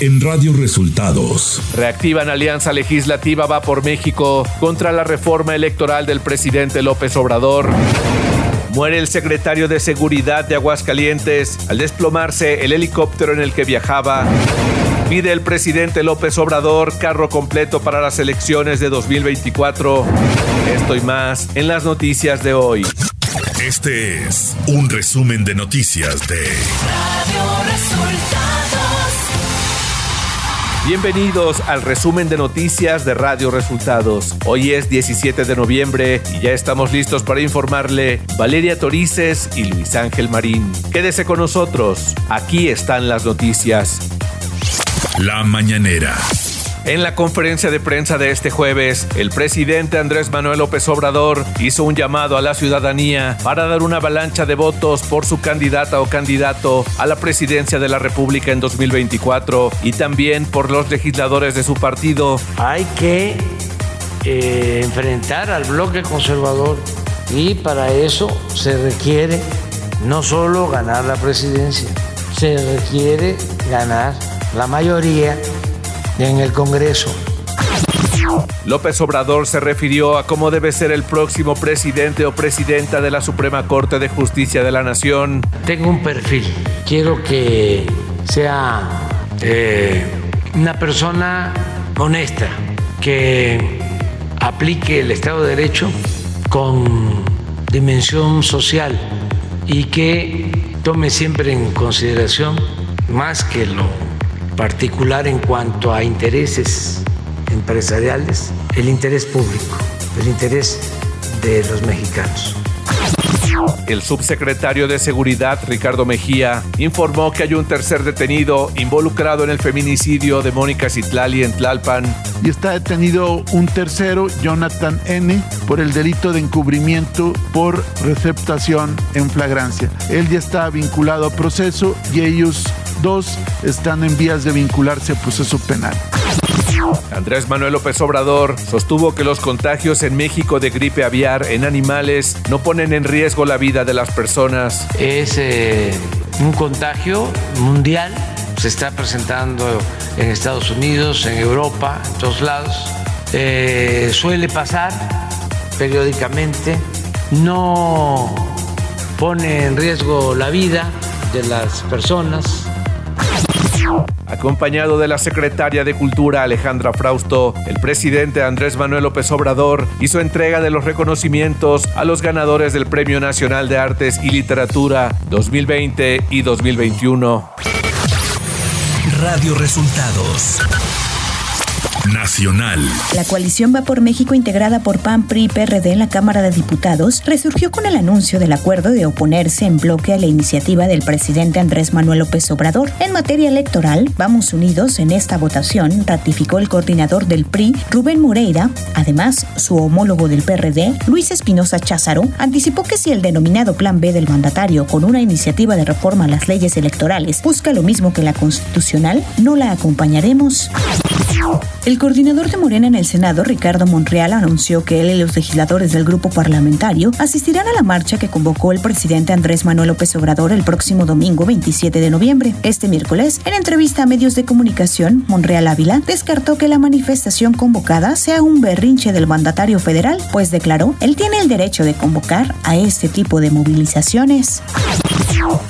en Radio Resultados. Reactivan alianza legislativa va por México contra la reforma electoral del presidente López Obrador. Muere el secretario de Seguridad de Aguascalientes al desplomarse el helicóptero en el que viajaba. Pide el presidente López Obrador carro completo para las elecciones de 2024. Esto y más en las noticias de hoy. Este es un resumen de noticias de Radio Resultados. Bienvenidos al resumen de noticias de Radio Resultados. Hoy es 17 de noviembre y ya estamos listos para informarle Valeria Torices y Luis Ángel Marín. Quédese con nosotros. Aquí están las noticias. La mañanera. En la conferencia de prensa de este jueves, el presidente Andrés Manuel López Obrador hizo un llamado a la ciudadanía para dar una avalancha de votos por su candidata o candidato a la presidencia de la República en 2024 y también por los legisladores de su partido. Hay que eh, enfrentar al bloque conservador y para eso se requiere no solo ganar la presidencia, se requiere ganar la mayoría en el Congreso. López Obrador se refirió a cómo debe ser el próximo presidente o presidenta de la Suprema Corte de Justicia de la Nación. Tengo un perfil. Quiero que sea eh, una persona honesta, que aplique el Estado de Derecho con dimensión social y que tome siempre en consideración más que lo particular en cuanto a intereses empresariales, el interés público, el interés de los mexicanos. El subsecretario de Seguridad, Ricardo Mejía, informó que hay un tercer detenido involucrado en el feminicidio de Mónica Citlali en Tlalpan. Y está detenido un tercero, Jonathan N., por el delito de encubrimiento por receptación en flagrancia. Él ya está vinculado a proceso y ellos dos están en vías de vincularse a proceso penal. Andrés Manuel López Obrador sostuvo que los contagios en México de gripe aviar en animales no ponen en riesgo la vida de las personas. Es eh, un contagio mundial, se está presentando en Estados Unidos, en Europa, en todos lados. Eh, suele pasar periódicamente, no pone en riesgo la vida de las personas, Acompañado de la secretaria de Cultura Alejandra Frausto, el presidente Andrés Manuel López Obrador hizo entrega de los reconocimientos a los ganadores del Premio Nacional de Artes y Literatura 2020 y 2021. Radio Resultados Nacional. La coalición Va por México integrada por PAN, PRI y PRD en la Cámara de Diputados resurgió con el anuncio del acuerdo de oponerse en bloque a la iniciativa del presidente Andrés Manuel López Obrador. En materia electoral, Vamos Unidos en esta votación ratificó el coordinador del PRI, Rubén Moreira. Además, su homólogo del PRD, Luis Espinosa Cházaro, anticipó que si el denominado Plan B del mandatario con una iniciativa de reforma a las leyes electorales busca lo mismo que la constitucional, no la acompañaremos. El coordinador de Morena en el Senado, Ricardo Monreal, anunció que él y los legisladores del grupo parlamentario asistirán a la marcha que convocó el presidente Andrés Manuel López Obrador el próximo domingo 27 de noviembre. Este miércoles, en entrevista a medios de comunicación, Monreal Ávila descartó que la manifestación convocada sea un berrinche del mandatario federal, pues declaró, él tiene el derecho de convocar a este tipo de movilizaciones.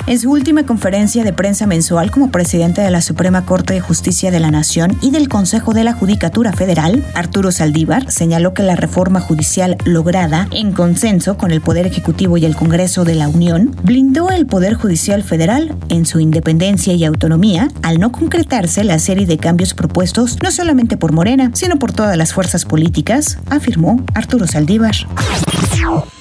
En su última conferencia de prensa mensual como presidente de la Suprema Corte de Justicia de la Nación y del Consejo de la Judicatura Federal, Arturo Saldívar señaló que la reforma judicial lograda en consenso con el Poder Ejecutivo y el Congreso de la Unión blindó el Poder Judicial Federal en su independencia y autonomía al no concretarse la serie de cambios propuestos no solamente por Morena, sino por todas las fuerzas políticas, afirmó Arturo Saldívar.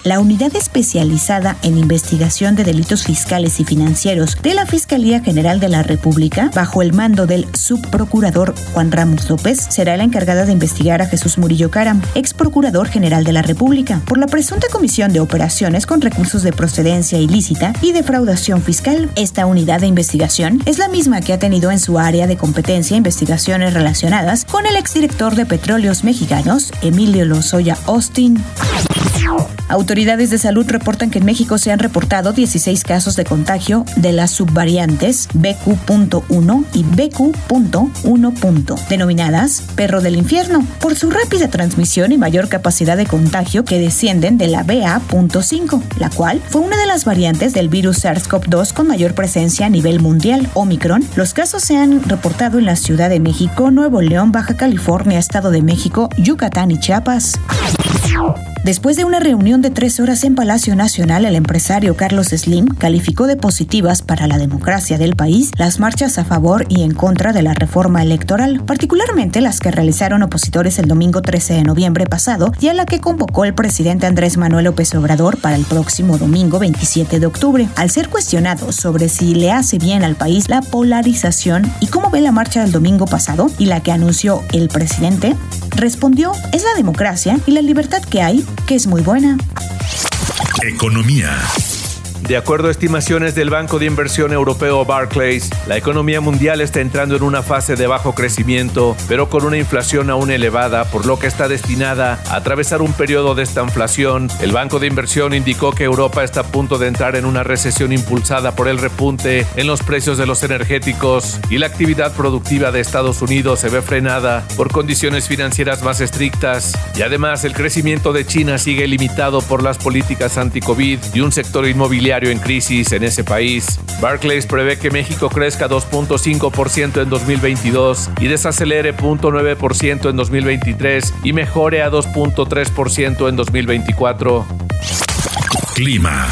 La unidad especializada en investigación de delitos fiscales y financieros de la Fiscalía General de la República, bajo el mando del subprocurador Juan Ramos López, será la encargada de investigar a Jesús Murillo Caram, ex procurador general de la República, por la presunta comisión de operaciones con recursos de procedencia ilícita y defraudación fiscal. Esta unidad de investigación es la misma que ha tenido en su área de competencia investigaciones relacionadas con el exdirector de Petróleos Mexicanos, Emilio Lozoya Austin. Autoridades de salud reportan que en México se han reportado 16 casos de contagio de las subvariantes BQ.1 y BQ.1. denominadas perro del infierno, por su rápida transmisión y mayor capacidad de contagio que descienden de la BA.5, la cual fue una de las variantes del virus SARS-CoV-2 con mayor presencia a nivel mundial, Omicron. Los casos se han reportado en la Ciudad de México, Nuevo León, Baja California, Estado de México, Yucatán y Chiapas. Después de una reunión de tres horas en Palacio Nacional, el empresario Carlos Slim calificó de positivas para la democracia del país las marchas a favor y en contra de la reforma electoral, particularmente las que realizaron opositores el domingo 13 de noviembre pasado y a la que convocó el presidente Andrés Manuel López Obrador para el próximo domingo 27 de octubre. Al ser cuestionado sobre si le hace bien al país la polarización y cómo ve la marcha del domingo pasado y la que anunció el presidente, respondió, es la democracia y la libertad que hay que es muy buena. Economía. De acuerdo a estimaciones del Banco de Inversión Europeo Barclays, la economía mundial está entrando en una fase de bajo crecimiento, pero con una inflación aún elevada, por lo que está destinada a atravesar un periodo de estanflación. El Banco de Inversión indicó que Europa está a punto de entrar en una recesión impulsada por el repunte en los precios de los energéticos y la actividad productiva de Estados Unidos se ve frenada por condiciones financieras más estrictas y además el crecimiento de China sigue limitado por las políticas anti-COVID y un sector inmobiliario en crisis en ese país. Barclays prevé que México crezca 2.5% en 2022 y desacelere 0.9% en 2023 y mejore a 2.3% en 2024. Clima.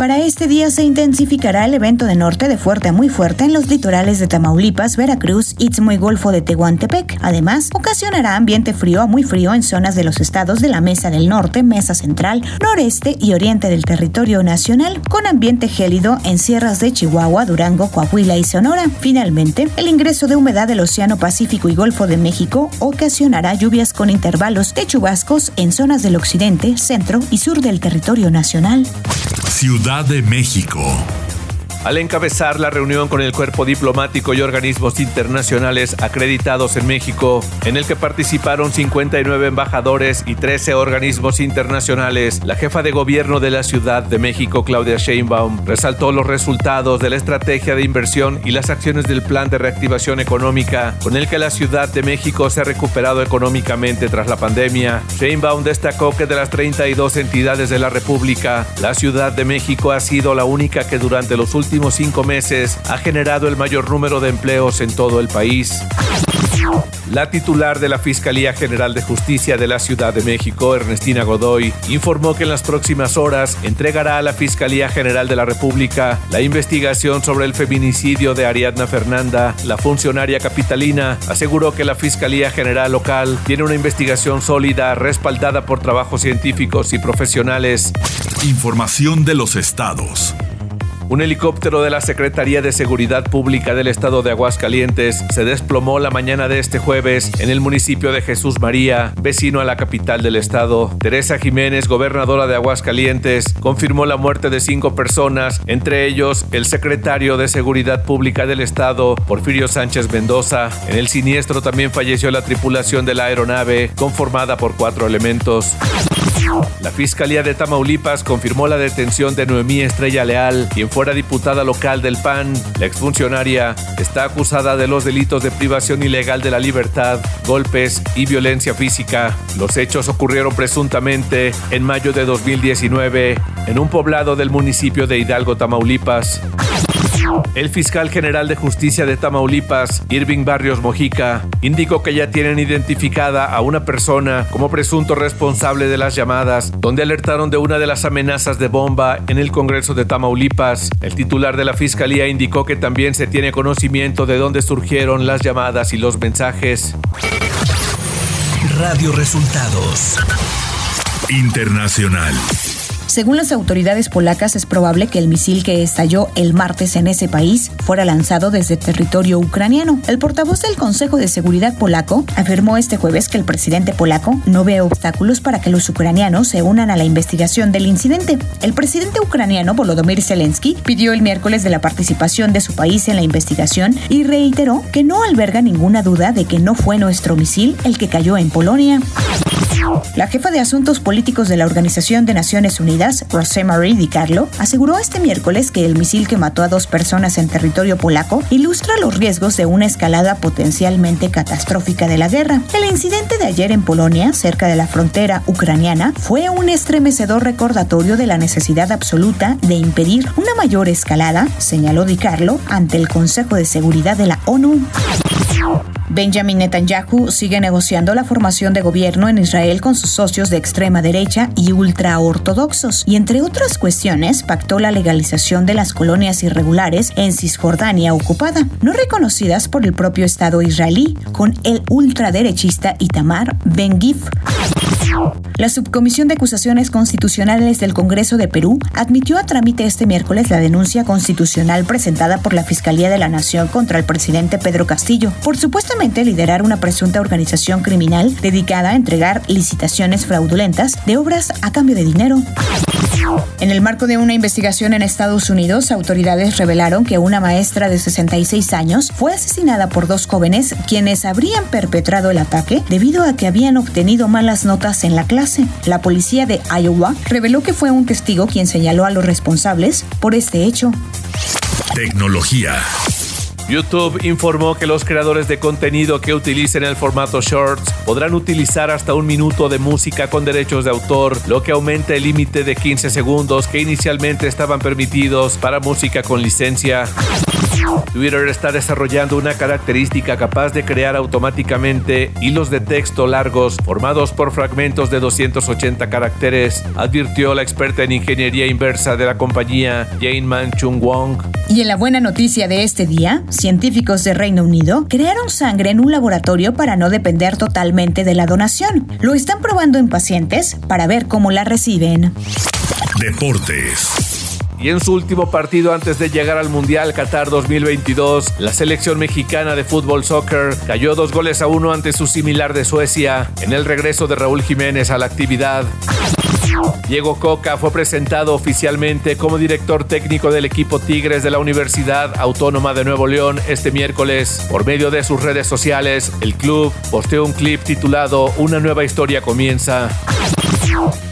Para este día se intensificará el evento de norte de fuerte a muy fuerte en los litorales de Tamaulipas, Veracruz, Istmo y Golfo de Tehuantepec. Además, ocasionará ambiente frío a muy frío en zonas de los estados de la Mesa del Norte, Mesa Central, Noreste y Oriente del territorio nacional, con ambiente gélido en sierras de Chihuahua, Durango, Coahuila y Sonora. Finalmente, el ingreso de humedad del Océano Pacífico y Golfo de México ocasionará lluvias con intervalos de chubascos en zonas del occidente, centro y sur del territorio nacional. Ciudad de México. Al encabezar la reunión con el cuerpo diplomático y organismos internacionales acreditados en México, en el que participaron 59 embajadores y 13 organismos internacionales, la jefa de gobierno de la Ciudad de México, Claudia Sheinbaum, resaltó los resultados de la estrategia de inversión y las acciones del plan de reactivación económica, con el que la Ciudad de México se ha recuperado económicamente tras la pandemia. Sheinbaum destacó que de las 32 entidades de la República, la Ciudad de México ha sido la única que durante los últimos últimos cinco meses ha generado el mayor número de empleos en todo el país. La titular de la Fiscalía General de Justicia de la Ciudad de México, Ernestina Godoy, informó que en las próximas horas entregará a la Fiscalía General de la República la investigación sobre el feminicidio de Ariadna Fernanda. La funcionaria capitalina aseguró que la Fiscalía General local tiene una investigación sólida respaldada por trabajos científicos y profesionales. Información de los estados. Un helicóptero de la Secretaría de Seguridad Pública del Estado de Aguascalientes se desplomó la mañana de este jueves en el municipio de Jesús María, vecino a la capital del estado. Teresa Jiménez, gobernadora de Aguascalientes, confirmó la muerte de cinco personas, entre ellos el secretario de Seguridad Pública del Estado, Porfirio Sánchez Mendoza. En el siniestro también falleció la tripulación de la aeronave, conformada por cuatro elementos. La Fiscalía de Tamaulipas confirmó la detención de Noemí Estrella Leal, quien fuera diputada local del PAN. La exfuncionaria está acusada de los delitos de privación ilegal de la libertad, golpes y violencia física. Los hechos ocurrieron presuntamente en mayo de 2019 en un poblado del municipio de Hidalgo, Tamaulipas. El fiscal general de justicia de Tamaulipas, Irving Barrios Mojica, indicó que ya tienen identificada a una persona como presunto responsable de las llamadas, donde alertaron de una de las amenazas de bomba en el Congreso de Tamaulipas. El titular de la fiscalía indicó que también se tiene conocimiento de dónde surgieron las llamadas y los mensajes. Radio Resultados Internacional. Según las autoridades polacas, es probable que el misil que estalló el martes en ese país fuera lanzado desde territorio ucraniano. El portavoz del Consejo de Seguridad polaco afirmó este jueves que el presidente polaco no ve obstáculos para que los ucranianos se unan a la investigación del incidente. El presidente ucraniano Volodymyr Zelensky pidió el miércoles de la participación de su país en la investigación y reiteró que no alberga ninguna duda de que no fue nuestro misil el que cayó en Polonia. La jefa de asuntos políticos de la Organización de Naciones Unidas, Rosemarie Di Carlo, aseguró este miércoles que el misil que mató a dos personas en territorio polaco ilustra los riesgos de una escalada potencialmente catastrófica de la guerra. El incidente de ayer en Polonia, cerca de la frontera ucraniana, fue un estremecedor recordatorio de la necesidad absoluta de impedir una mayor escalada, señaló Di Carlo ante el Consejo de Seguridad de la ONU. Benjamin Netanyahu sigue negociando la formación de gobierno en Israel con sus socios de extrema derecha y ultraortodoxos, y entre otras cuestiones pactó la legalización de las colonias irregulares en Cisjordania ocupada, no reconocidas por el propio Estado israelí, con el ultraderechista Itamar Ben-Gif. La Subcomisión de Acusaciones Constitucionales del Congreso de Perú admitió a trámite este miércoles la denuncia constitucional presentada por la Fiscalía de la Nación contra el presidente Pedro Castillo por supuestamente liderar una presunta organización criminal dedicada a entregar licitaciones fraudulentas de obras a cambio de dinero. En el marco de una investigación en Estados Unidos, autoridades revelaron que una maestra de 66 años fue asesinada por dos jóvenes quienes habrían perpetrado el ataque debido a que habían obtenido malas notas en la clase. La policía de Iowa reveló que fue un testigo quien señaló a los responsables por este hecho. Tecnología. YouTube informó que los creadores de contenido que utilicen el formato Shorts podrán utilizar hasta un minuto de música con derechos de autor, lo que aumenta el límite de 15 segundos que inicialmente estaban permitidos para música con licencia. Twitter está desarrollando una característica capaz de crear automáticamente hilos de texto largos formados por fragmentos de 280 caracteres, advirtió la experta en ingeniería inversa de la compañía Jane Man Chung Wong. Y en la buena noticia de este día, científicos de Reino Unido crearon sangre en un laboratorio para no depender totalmente de la donación. Lo están probando en pacientes para ver cómo la reciben. Deportes. Y en su último partido antes de llegar al Mundial Qatar 2022, la selección mexicana de fútbol soccer cayó dos goles a uno ante su similar de Suecia en el regreso de Raúl Jiménez a la actividad. Diego Coca fue presentado oficialmente como director técnico del equipo Tigres de la Universidad Autónoma de Nuevo León este miércoles. Por medio de sus redes sociales, el club posteó un clip titulado Una nueva historia comienza.